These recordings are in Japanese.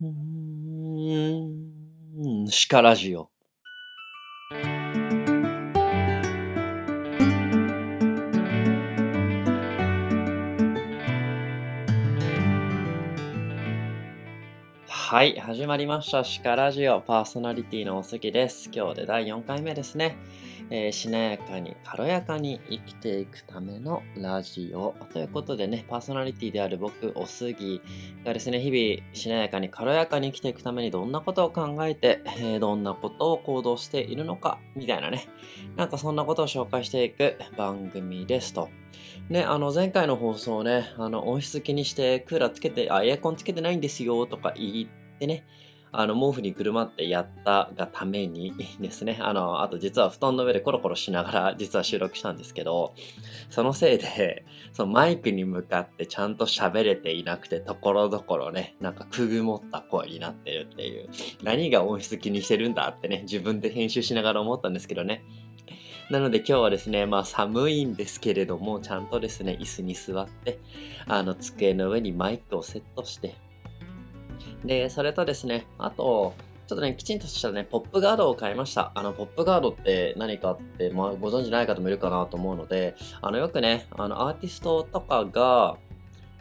うーん、鹿ラジオ。はい、始まりました。鹿ラジオパーソナリティのおすぎです。今日で第4回目ですね。えー、しなやかに軽やかに生きていくためのラジオということでね、パーソナリティである僕、おすぎがですね、日々しなやかに軽やかに生きていくためにどんなことを考えて、えー、どんなことを行動しているのか、みたいなね、なんかそんなことを紹介していく番組ですと。ね、あの前回の放送ね、あの音質気にしてクーラーつけて、あ、エアコンつけてないんですよとか言ってね、あの、毛布にくるまってやったがために ですね、あの、あと実は布団の上でコロコロしながら 実は収録したんですけど、そのせいで、そのマイクに向かってちゃんと喋れていなくて、ところどころね、なんかくぐもった声になってるっていう、何が音質気にしてるんだってね、自分で編集しながら思ったんですけどね。なので今日はですね、まあ寒いんですけれども、ちゃんとですね、椅子に座って、あの机の上にマイクをセットして、で、それとですね、あと、ちょっとね、きちんとしたね、ポップガードを買いました。あの、ポップガードって何かって、まあ、ご存知ない方もいるかなと思うので、あの、よくね、あの、アーティストとかが、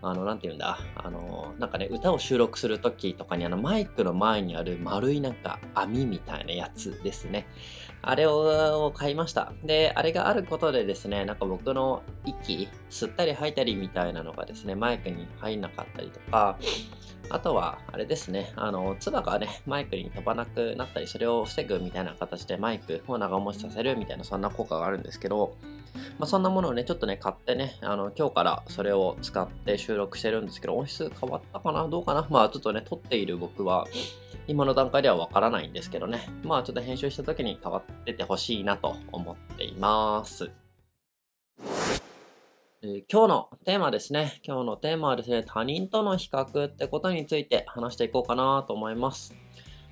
あの、なんて言うんだ、あの、なんかね、歌を収録するときとかに、あの、マイクの前にある丸いなんか網みたいなやつですね。あれを買いました。で、あれがあることでですね、なんか僕の息、吸ったり吐いたりみたいなのがですね、マイクに入んなかったりとか、あとは、あれですね、あの、唾がね、マイクに飛ばなくなったり、それを防ぐみたいな形でマイクを長持ちさせるみたいな、そんな効果があるんですけど、まあ、そんなものをね、ちょっとね、買ってね、あの、今日からそれを使って収録してるんですけど、音質変わったかな？どうかな？まあ、ちょっとね、撮っている僕は、今の段階ではわからないんですけどね、まあ、ちょっと編集した時に変わっててほしいなと思っています。え、今日のテーマですね。今日のテーマはですね、他人との比較ってことについて話していこうかなと思います。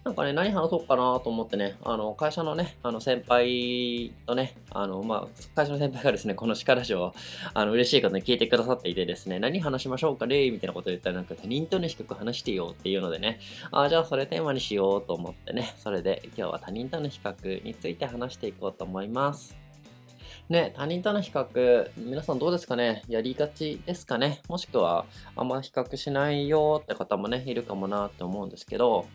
なんかね、何話そうかなと思ってね、あの、会社のね、あの、先輩とね、あの、まあ、会社の先輩がですね、この鹿ラジオを、あの、嬉しいことに聞いてくださっていてですね、何話しましょうかねみたいなこと言ったら、なんか他人との比較話してよっていうのでね、あ、じゃあそれテーマにしようと思ってね、それで今日は他人との比較について話していこうと思います。ね、他人との比較、皆さんどうですかね？やりがちですかね？もしくは、あんま比較しないよって方もね、いるかもなって思うんですけど、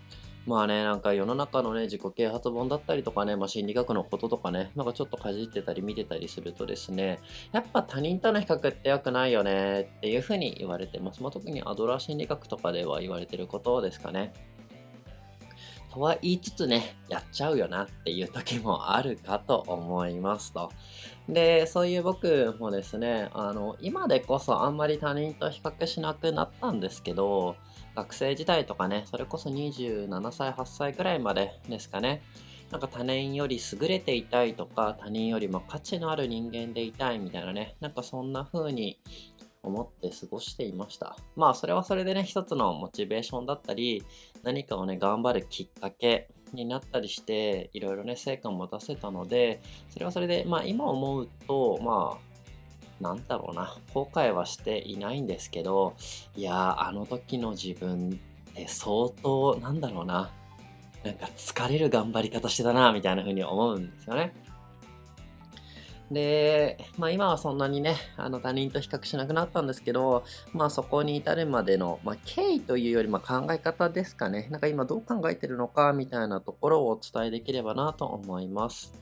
まあね、なんか世の中のね、自己啓発本だったりとかね、まあ心理学のこととかね、なんかちょっとかじってたり見てたりするとですね、やっぱ他人との比較って良くないよねっていうふうに言われてます。まあ、特にアドラー心理学とかでは言われてることですかね。とは言いつつね、やっちゃうよなっていう時もあるかと思いますと。で、そういう僕もですね、あの、今でこそあんまり他人と比較しなくなったんですけど、学生時代とかね、それこそ27歳、8歳くらいまでですかね、なんか他人より優れていたいとか、他人よりも価値のある人間でいたいみたいなね、なんかそんな風に思って過ごしていました。まあそれはそれでね、一つのモチベーションだったり、何かをね、頑張るきっかけになったりして、いろいろね、成果も出せたので、それはそれで、まあ今思うと、まあ、なんだろうな、後悔はしていないんですけど、いや、あの時の自分って相当、なんだろうな、なんか疲れる頑張り方してたな、みたいな風に思うんですよね。で、まあ今はそんなにね、あの他人と比較しなくなったんですけど、まあそこに至るまでの、まあ、経緯というよりま考え方ですかね。なんか今どう考えてるのかみたいなところをお伝えできればなと思います。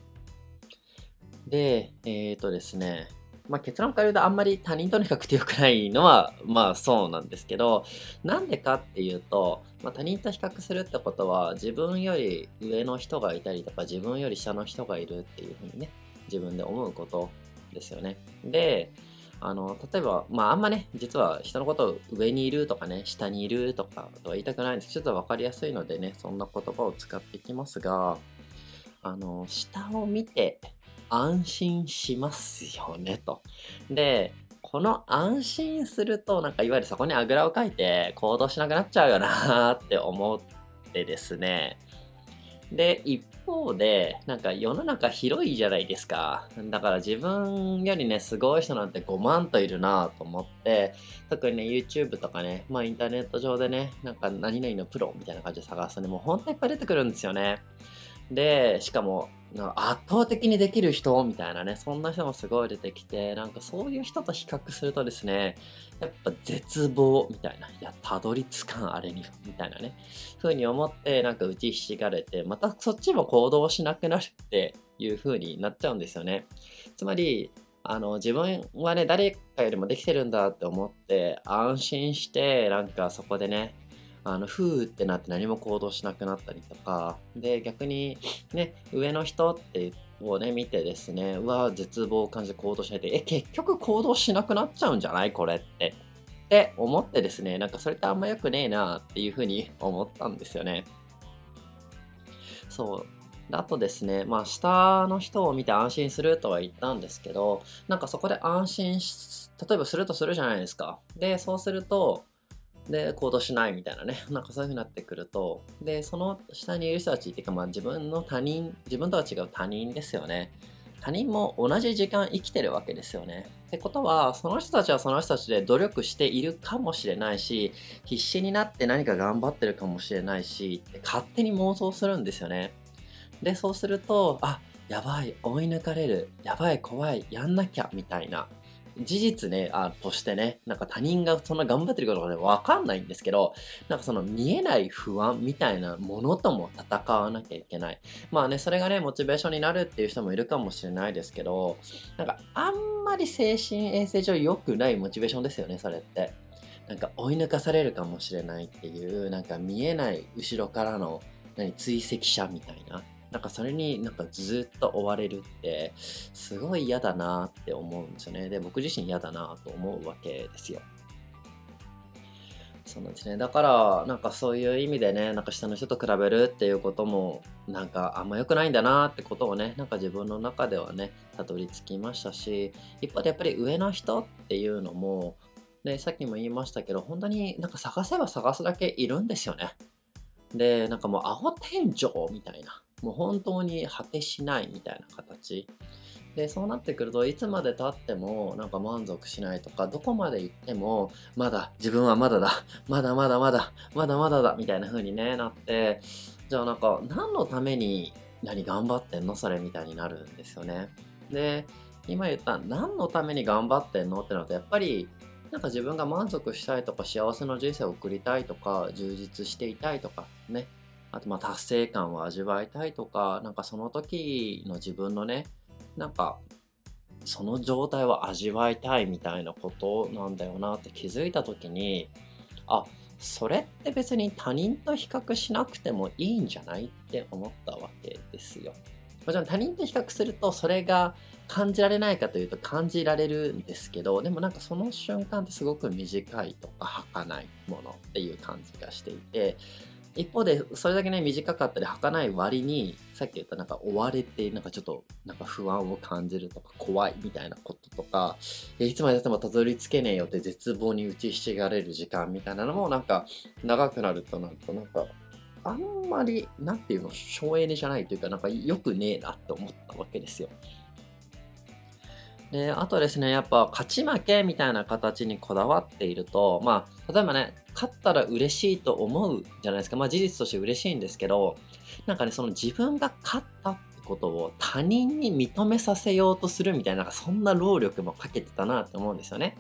で、えっ、ー、とですね、まあ、結論から言うとあんまり他人との比較って良くないのはまあそうなんですけどなんでかっていうと、まあ、他人と比較するってことは自分より上の人がいたりとか自分より下の人がいるっていうふうにね自分で思うことですよね。で、あの、例えば、まああんまね、実は人のことを上にいるとかね、下にいるとかとは言いたくないんですけどちょっとわかりやすいのでね、そんな言葉を使っていきますが、あの、下を見て安心しますよね、と。で、この安心すると、なんかいわゆるそこにあぐらをかいて行動しなくなっちゃうよなって思ってですね、で、一方で、なんか世の中広いじゃないですか。だから自分よりね、すごい人なんて5万といるなと思って、特にね、YouTube とかね、まあインターネット上でね、なんか何々のプロみたいな感じで探すとね、もう本当いっぱい出てくるんですよね。で、しかも、圧倒的にできる人みたいなね、そんな人もすごい出てきて、なんかそういう人と比較するとですね、やっぱ絶望みたいな、いや、たどり着かんあれに、みたいなね、ふうに思って、なんか打ちひしがれて、またそっちも行動しなくなるっていう風になっちゃうんですよね。つまり、あの自分はね誰かよりもできてるんだって思って安心してなんかそこでねあの、ふーってなって何も行動しなくなったりとか、で、逆にね、上の人ってをね、見てですね、うわ、絶望を感じて行動しないで、え、結局行動しなくなっちゃうんじゃない？これって。って思ってですね、なんかそれってあんま良くねえなっていうふうに思ったんですよね。そう。あとですね、まあ、下の人を見て安心するとは言ったんですけど、なんかそこで安心し、例えばするとするじゃないですか。で、そうすると、で、行動しないみたいなね、なんかそういう風になってくると、で、その下にいる人たちっていうか、まあ自分の他人、自分とは違う他人ですよね。他人も同じ時間生きてるわけですよね。ってことは、その人たちはその人たちで努力しているかもしれないし、必死になって何か頑張ってるかもしれないし、勝手に妄想するんですよね。で、そうすると、あ、やばい、追い抜かれる、やばい、怖い、やんなきゃ、みたいな。事実ね、あとしてね、なんか他人がそんな頑張ってることがね、わかんないんですけど、なんかその見えない不安みたいなものとも戦わなきゃいけない。まあね、それがね、モチベーションになるっていう人もいるかもしれないですけど、なんかあんまり精神衛生上良くないモチベーションですよね、それって。なんか追い抜かされるかもしれないっていう、なんか見えない後ろからの何追跡者みたいな。なんかそれになんかずっと追われるってすごい嫌だなって思うんですよね。で、僕自身嫌だなと思うわけですよ。そうなんですね。だから、なんかそういう意味でね、なんか下の人と比べるっていうことも、なんかあんま良くないんだなってことをね、なんか自分の中ではね、たどり着きましたし、一方でやっぱり上の人っていうのも、で、さっきも言いましたけど、本当になんか探せば探すだけいるんですよね。で、なんかもうアホ天井みたいな。もう本当に果てしないみたいな形。で、そうなってくるといつまで経ってもなんか満足しないとか、どこまで行ってもまだ自分はまだだ、まだまだまだ、まだまだだみたいな風にね、なって、じゃあなんか何のために何頑張ってんの？それみたいになるんですよね。で、今言った何のために頑張ってんの？ってなるとやっぱりなんか自分が満足したいとか幸せな人生を送りたいとか充実していたいとかねあとまあ達成感を味わいたいとか、なんかその時の自分のね、なんかその状態を味わいたいみたいなことなんだよなって気づいた時に、あ、それって別に他人と比較しなくてもいいんじゃないって思ったわけですよ。もちろん他人と比較するとそれが感じられないかというと感じられるんですけどでもなんかその瞬間ってすごく短いとか儚いものっていう感じがしていて一方で、それだけね、短かったり儚い割に、さっき言ったなんか追われて、なんかちょっと、なんか不安を感じるとか、怖いみたいなこととか、いつまでたってもたどり着けねえよって絶望に打ちひしがれる時間みたいなのも、なんか、長くなるとなると、なんか、あんまり、なんていうの、省エネじゃないというか、なんか良くねえなって思ったわけですよ。で、あとですね、やっぱ勝ち負けみたいな形にこだわっていると、まあ、例えばね、勝ったら嬉しいと思うじゃないですか。まあ事実として嬉しいんですけど、なんかね、その自分が勝ったってことを他人に認めさせようとするみたいな、なんかそんな労力もかけてたなって思うんですよね。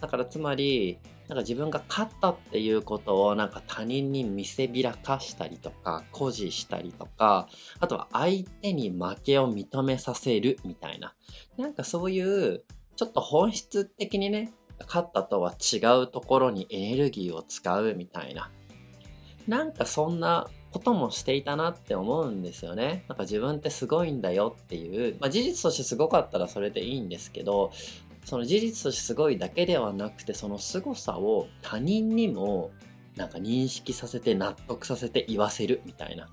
だからつまり、なんか自分が勝ったっていうことをなんか他人に見せびらかしたりとか、誇示したりとか、あとは相手に負けを認めさせるみたいな。なんかそういうちょっと本質的にね、勝ったとは違うところにエネルギーを使うみたいな。なんかそんなこともしていたなって思うんですよね。なんか自分ってすごいんだよっていう、まあ、事実としてすごかったらそれでいいんですけど、その事実としてすごいだけではなくてその凄さを他人にもなんか認識させて納得させて言わせるみたいな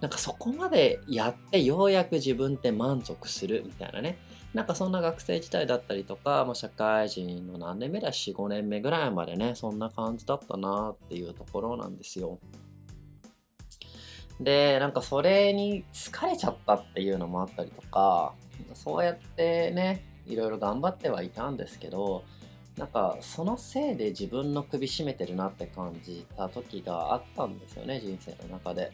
なんかそこまでやってようやく自分って満足するみたいなねなんかそんな学生時代だったりとか、まあ、社会人の何年目だ4、5年目ぐらいまでね、そんな感じだったなっていうところなんですよ。で、なんかそれに疲れちゃったっていうのもあったりとか、そうやってね、いろいろ頑張ってはいたんですけど、なんかそのせいで自分の首絞めてるなって感じた時があったんですよね、人生の中で。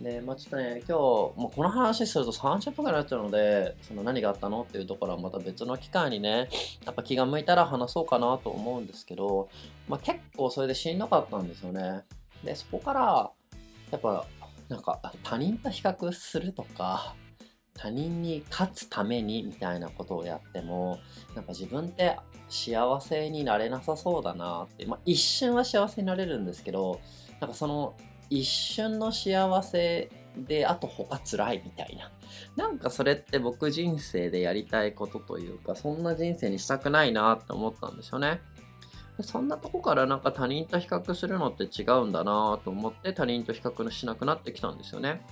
で、まあちょっとね、今日、もうこの話すると30分くらいになっちゃうので、その何があったのっていうところはまた別の機会にね、やっぱ気が向いたら話そうかなと思うんですけど、まあ結構それでしんどかったんですよね。で、そこから、やっぱなんか他人と比較するとか他人に勝つためにみたいなことをやってもなんか自分って幸せになれなさそうだなって、まあ、一瞬は幸せになれるんですけどなんかその一瞬の幸せであと他辛いみたいななんかそれって僕人生でやりたいことというかそんな人生にしたくないなって思ったんですよね。そんなとこからなんか他人と比較するのって違うんだなと思って他人と比較しなくなってきたんですよね。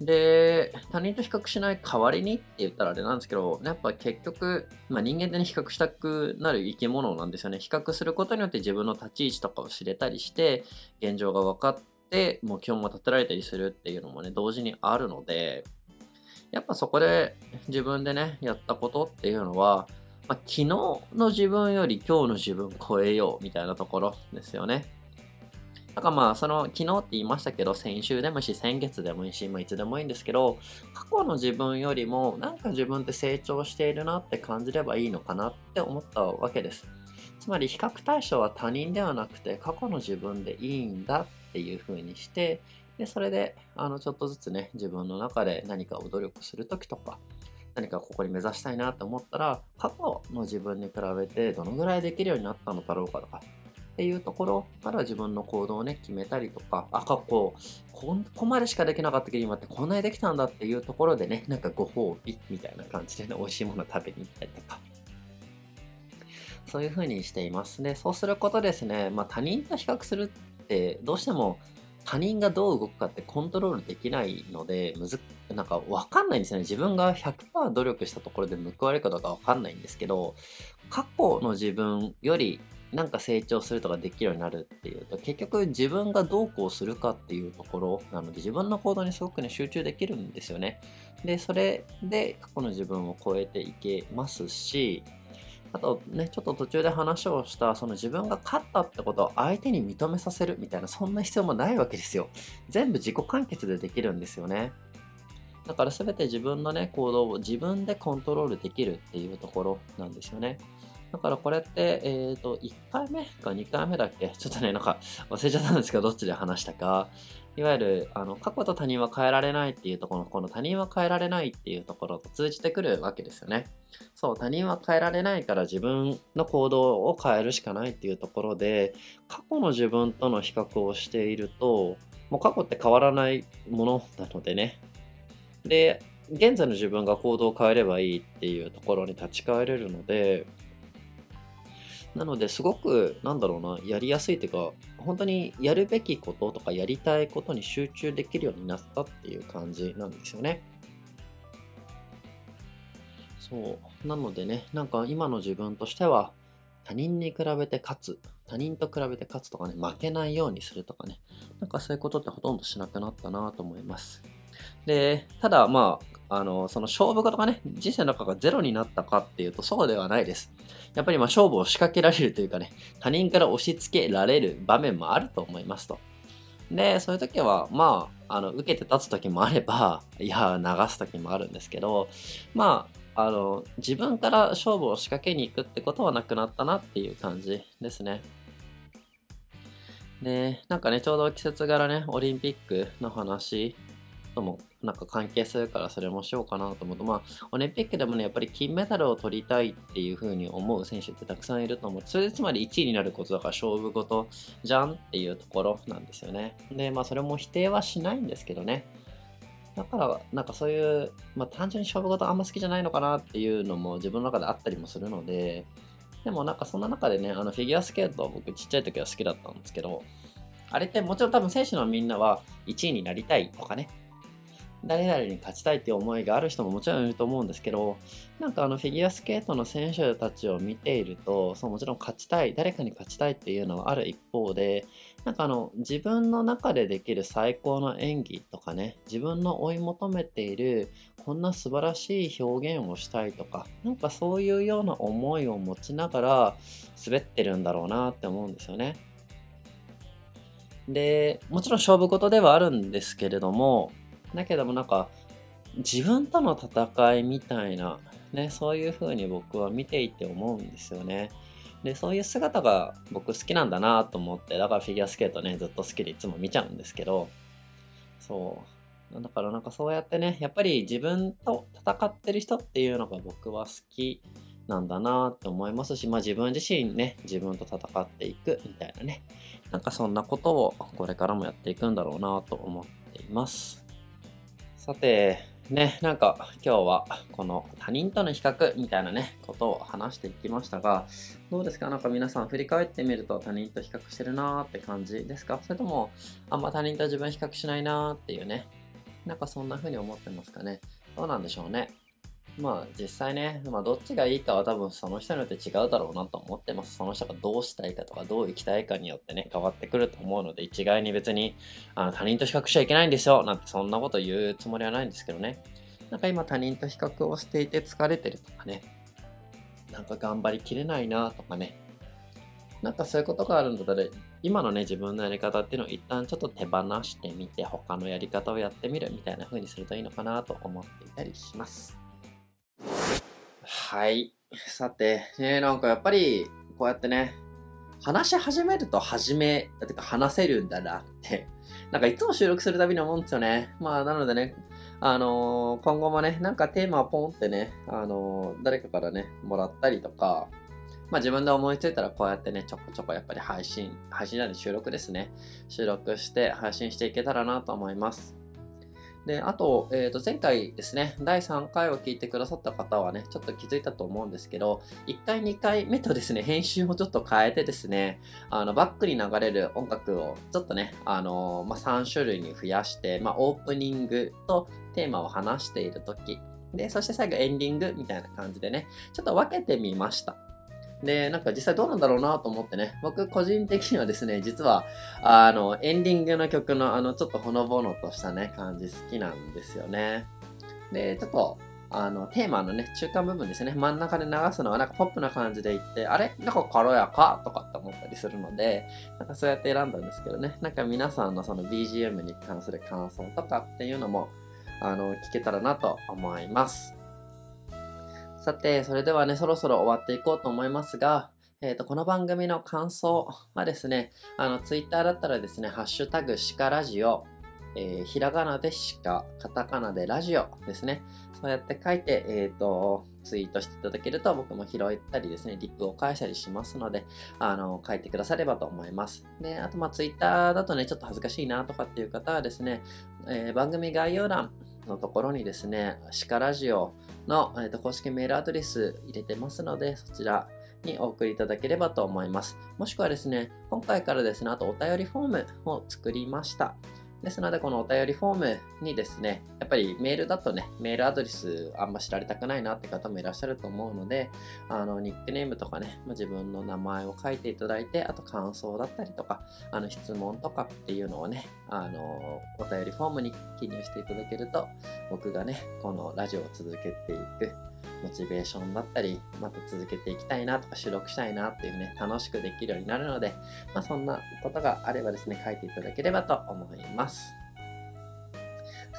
で、他人と比較しない代わりにって言ったらあれなんですけど、やっぱ結局、まあ、人間でね、比較したくなる生き物なんですよね。比較することによって自分の立ち位置とかを知れたりして、現状が分かって、目標も立てられたりするっていうのもね、同時にあるので、やっぱそこで自分でね、やったことっていうのは、まあ、昨日の自分より今日の自分超えようみたいなところですよね。だからまあ、その昨日って言いましたけど、先週でもし、先月でもいいし、まあ、いつでもいいんですけど、過去の自分よりもなんか自分って成長しているなって感じればいいのかなって思ったわけです。つまり比較対象は他人ではなくて過去の自分でいいんだっていう風にして、でそれであのちょっとずつね、自分の中で何かを努力するときとか、何かここに目指したいなと思ったら、過去の自分に比べてどのぐらいできるようになったのだろうかとか、っていうところから自分の行動をね、決めたりとか、あ、過去、ここまでしかできなかったけど今ってこんなにできたんだっていうところでね、なんかご褒美みたいな感じでね、美味しいもの食べに行ったりとか。そういう風にしていますね。そうすることですね、まあ他人と比較するってどうしても他人がどう動くかってコントロールできないので、むずなんかわかんないんですよね。自分が100%努力したところで報われるかどうかわかんないんですけど、過去の自分よりなんか成長するとかできるようになるっていうと、結局自分がどうこうするかっていうところなので、自分の行動にすごくね、集中できるんですよね。で、それで過去の自分を超えていけますし、あとね、ちょっと途中で話をした、その自分が勝ったってことを相手に認めさせるみたいな、そんな必要もないわけですよ。全部自己完結でできるんですよね。だから全て自分のね、行動を自分でコントロールできるっていうところなんですよね。だからこれって、えっ、ー、と、1回目か2回目だっけ？ちょっとね、なんか忘れちゃったんですけど、どっちで話したか。いわゆる、あの、過去と他人は変えられないっていうところ、この他人は変えられないっていうところと通じてくるわけですよね。そう、他人は変えられないから自分の行動を変えるしかないっていうところで、過去の自分との比較をしていると、もう過去って変わらないものなのでね。で、現在の自分が行動を変えればいいっていうところに立ち返れるので、なのですごく、なんだろうな、やりやすいというか、本当にやるべきこととかやりたいことに集中できるようになったっていう感じなんですよね。そう。なのでね、なんか今の自分としては、他人に比べて勝つ、他人と比べて勝つとかね、負けないようにするとかね、なんかそういうことってほとんどしなくなったなと思います。で、ただまあ、あの、その勝負事がね、人生の中がゼロになったかっていうとそうではないです。やっぱりまあ勝負を仕掛けられるというかね、他人から押し付けられる場面もあると思いますと。で、そういう時は、まあ、あの、受けて立つ時もあれば、いや、流す時もあるんですけど、まあ、あの、自分から勝負を仕掛けに行くってことはなくなったなっていう感じですね。で、なんかね、ちょうど季節柄ね、オリンピックの話ともなんか関係するからそれもしようかなと思うと、まあ、オリンピックでもね、やっぱり金メダルを取りたいっていう風に思う選手ってたくさんいると思う。それでつまり1位になることだから勝負事じゃんっていうところなんですよね。で、まあそれも否定はしないんですけどね。だから、なんかそういう、まあ単純に勝負事あんま好きじゃないのかなっていうのも自分の中であったりもするので、でもなんかそんな中でね、あのフィギュアスケート僕ちっちゃい時は好きだったんですけど、あれってもちろん多分選手のみんなは1位になりたいとかね、誰々に勝ちたいっていう思いがある人ももちろんいると思うんですけど、なんかあのフィギュアスケートの選手たちを見ていると、そうもちろん勝ちたい、誰かに勝ちたいっていうのはある一方で、なんかあの自分の中でできる最高の演技とかね自分の追い求めているこんな素晴らしい表現をしたいとかなんかそういうような思いを持ちながら滑ってるんだろうなって思うんですよね。でもちろん勝負事ではあるんですけれどもだけどもなんか自分との戦いみたいなねそういう風に僕は見ていて思うんですよね。でそういう姿が僕好きなんだなと思ってだからフィギュアスケートねずっと好きでいつも見ちゃうんですけどそうだからなんかそうやってねやっぱり自分と戦ってる人っていうのが僕は好きなんだなって思いますし、まあ、自分自身ね自分と戦っていくみたいなねなんかそんなことをこれからもやっていくんだろうなと思っていますさてね、なんか今日はこの他人との比較みたいなね、ことを話していきましたが、どうですか？なんか皆さん振り返ってみると他人と比較してるなーって感じですか？それともあんま他人と自分比較しないなーっていうね、なんかそんな風に思ってますかね？どうなんでしょうね？まあ実際ね、まあ、どっちがいいかは多分その人によって違うだろうなと思ってます。その人がどうしたいかとかどう生きたいかによってね、変わってくると思うので、一概に別にあの他人と比較しちゃいけないんですよなんてそんなこと言うつもりはないんですけどね。なんか今他人と比較をしていて疲れてるとかね、なんか頑張りきれないなとかね、なんかそういうことがあるんだったら、今のね、自分のやり方っていうのを一旦ちょっと手放してみて、他のやり方をやってみるみたいな風にするといいのかなと思っていたりします。はい。さて、ね、なんかやっぱり、こうやってね、話し始めると始め、てか話せるんだなって、なんかいつも収録するたびに思うんですよね。まあ、なのでね、あのー、今後もね、なんかテーマをポンってね、あのー、誰かからね、もらったりとか、まあ自分で思いついたらこうやってね、ちょこちょこやっぱり配信、配信なんで収録ですね。収録して配信していけたらなと思います。で、あと、えっ、ー、と、前回ですね、第3回を聞いてくださった方はね、ちょっと気づいたと思うんですけど、1回、2回目とですね、編集をちょっと変えてですね、あの、バックに流れる音楽をちょっとね、あのまあ、3種類に増やして、まあ、オープニングとテーマを話している時で、そして最後エンディングみたいな感じでね、ちょっと分けてみました。で、なんか実際どうなんだろうなと思ってね、僕個人的にはですね、実は、あの、エンディングの曲のあの、ちょっとほのぼのとしたね、感じ好きなんですよね。で、ちょっと、あの、テーマのね、中間部分ですね、真ん中で流すのはなんかポップな感じでいって、あれ？なんか軽やかとかって思ったりするので、なんかそうやって選んだんですけどね、なんか皆さんのその BGM に関する感想とかっていうのも、あの、聞けたらなと思います。さて、それではね、そろそろ終わっていこうと思いますが、えっ、ー、と、この番組の感想はですね、あの、ツイッターだったらですね、ハッシュタグシカラジオ、えー、ひらがなでしか、カタカナでラジオですね。そうやって書いて、えっ、ー、と、ツイートしていただけると僕も拾ったりですね、リップを返したりしますので、あの、書いてくださればと思います。で、あと、まあ、ツイッターだとね、ちょっと恥ずかしいなとかっていう方はですね、えー、番組概要欄のところにですね、シカラジオの、えー、と公式メールアドレス入れてますので、そちらにお送りいただければと思います。もしくはですね、今回からですね、あとお便りフォームを作りました。ですので、このお便りフォームにですね、やっぱりメールだとね、メールアドレスあんま知られたくないなって方もいらっしゃると思うので、あの、ニックネームとかね、自分の名前を書いていただいて、あと感想だったりとか、あの、質問とかっていうのをね、あの、お便りフォームに記入していただけると、僕がね、このラジオを続けていくモチベーションだったり、また続けていきたいなとか収録したいなっていうね、楽しくできるようになるので、まあ、そんなことがあればですね、書いていただければと思います。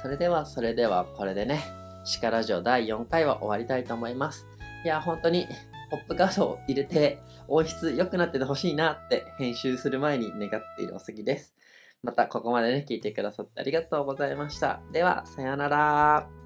それでは、それでは、これでね、シカラジオ第4回は終わりたいと思います。いや、本当に、ポップカードを入れて、音質良くなっててほしいなって編集する前に願っているおすぎです。またここまでね、聞いてくださってありがとうございました。では、さようなら。